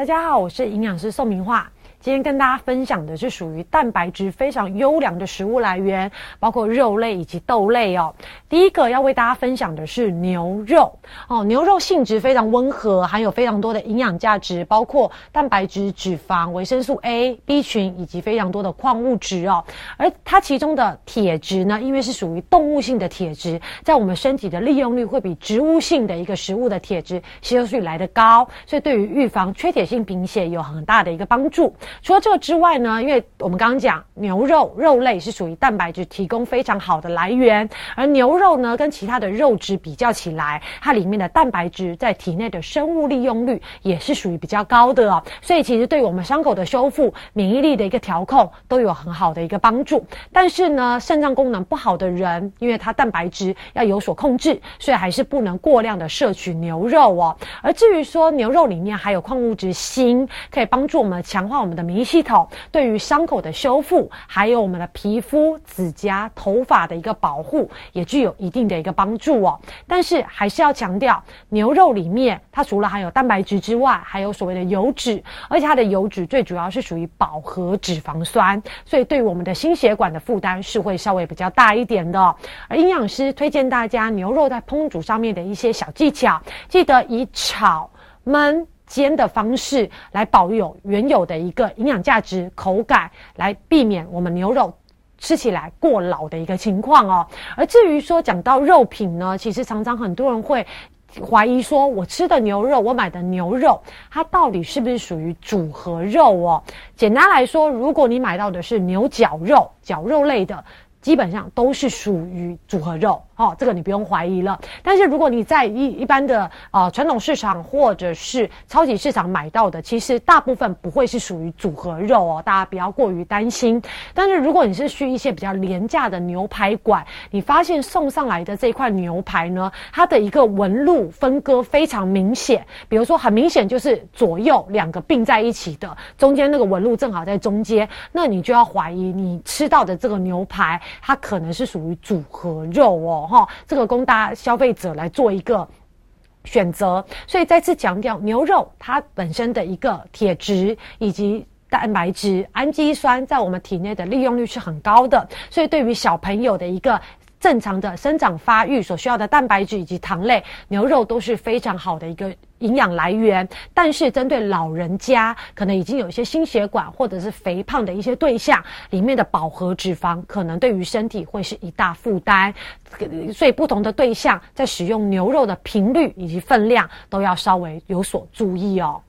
大家好，我是营养师宋明化。今天跟大家分享的是属于蛋白质非常优良的食物来源，包括肉类以及豆类哦。第一个要为大家分享的是牛肉哦，牛肉性质非常温和，含有非常多的营养价值，包括蛋白质、脂肪、维生素 A、B 群以及非常多的矿物质哦。而它其中的铁质呢，因为是属于动物性的铁质，在我们身体的利用率会比植物性的一个食物的铁质吸收率来得高，所以对于预防缺铁性贫血有很大的一个帮助。除了这个之外呢，因为我们刚刚讲牛肉肉类是属于蛋白质提供非常好的来源，而牛肉呢跟其他的肉质比较起来，它里面的蛋白质在体内的生物利用率也是属于比较高的哦，所以其实对于我们伤口的修复、免疫力的一个调控都有很好的一个帮助。但是呢，肾脏功能不好的人，因为它蛋白质要有所控制，所以还是不能过量的摄取牛肉哦。而至于说牛肉里面还有矿物质锌，可以帮助我们强化我们的。免疫系统对于伤口的修复，还有我们的皮肤、指甲、头发的一个保护，也具有一定的一个帮助哦。但是还是要强调，牛肉里面它除了含有蛋白质之外，还有所谓的油脂，而且它的油脂最主要是属于饱和脂肪酸，所以对我们的心血管的负担是会稍微比较大一点的。而营养师推荐大家牛肉在烹煮上面的一些小技巧，记得以炒焖。煎的方式来保有原有的一个营养价值、口感，来避免我们牛肉吃起来过老的一个情况哦。而至于说讲到肉品呢，其实常常很多人会怀疑说，我吃的牛肉，我买的牛肉，它到底是不是属于组合肉哦？简单来说，如果你买到的是牛角肉、绞肉类的。基本上都是属于组合肉，哦，这个你不用怀疑了。但是如果你在一一般的啊传统市场或者是超级市场买到的，其实大部分不会是属于组合肉哦，大家不要过于担心。但是如果你是去一些比较廉价的牛排馆，你发现送上来的这块牛排呢，它的一个纹路分割非常明显，比如说很明显就是左右两个并在一起的，中间那个纹路正好在中间，那你就要怀疑你吃到的这个牛排。它可能是属于组合肉哦，哈，这个供大家消费者来做一个选择。所以再次强调，牛肉它本身的一个铁质以及蛋白质、氨基酸在我们体内的利用率是很高的，所以对于小朋友的一个正常的生长发育所需要的蛋白质以及糖类，牛肉都是非常好的一个。营养来源，但是针对老人家，可能已经有一些心血管或者是肥胖的一些对象，里面的饱和脂肪可能对于身体会是一大负担，所以不同的对象在使用牛肉的频率以及分量都要稍微有所注意哦。